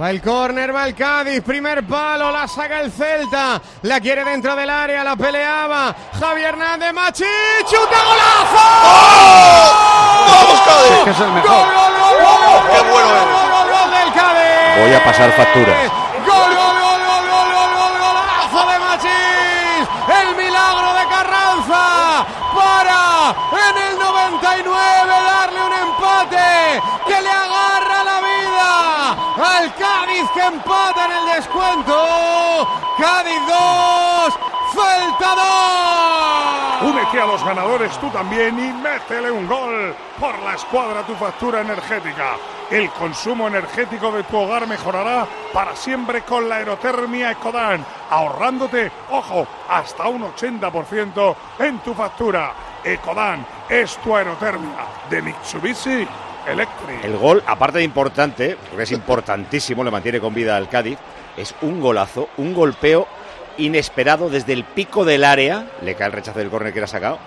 Va el córner, va el Cádiz, primer palo, la saca el Celta, la quiere dentro del área, la peleaba Javier Hernández, Machi, chuta golazo. ¡Vamos, Cádiz! Es que es el mejor. ¡Gol, gol, gol, gol, ¡Qué gol, bueno gol, es! gol, gol, gol del Cádiz! Voy a pasar facturas. ¡Gol, gol, gol, gol, gol, gol, gol, golazo de Machís! ¡El milagro de Carranza! ¡Para en el 99 darle un empate que le al Cádiz que empata en el descuento! ¡Cádiz 2! ¡Celta 2! Únete a los ganadores tú también y métele un gol por la escuadra tu factura energética. El consumo energético de tu hogar mejorará para siempre con la aerotermia Ecodan, ahorrándote, ojo, hasta un 80% en tu factura. Ecodan es tu aerotermia de Mitsubishi El gol, aparte de importante, porque es importantísimo, le mantiene con vida al Cádiz, es un golazo, un golpeo inesperado desde el pico del área, le cae el rechazo del córner que le ha sacado,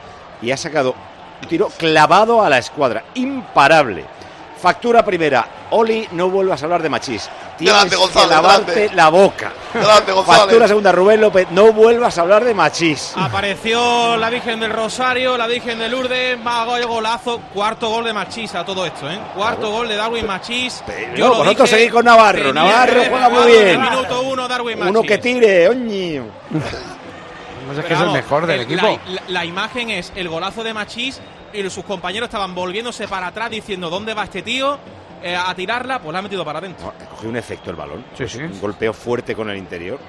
y ha sacado un tiro clavado a la escuadra, imparable. Factura primera, Oli, no vuelvas a hablar de machís. Tienes Delante, González, que lavarte delante. la boca. Delante, González. Factura segunda, Rubén López, no vuelvas a hablar de machís. Apareció la Virgen del Rosario, la Virgen de Lourdes, más gol, golazo, cuarto gol de Machís a todo esto, ¿eh? Cuarto gol de Darwin Machís. Pero Yo lo vosotros dije, seguís con Navarro, Navarro juega muy bien. Minuto uno, Darwin Machís. Uno que tire, oñi. No sé que es el mejor del el- equipo. La, la- la imagen es el golazo de Machís y sus compañeros estaban volviéndose para atrás diciendo ¿dónde va este tío? Eh, a tirarla, pues la ha metido para adentro. No, ha cogido un efecto el balón. Sí, sí. Un golpeo fuerte con el interior.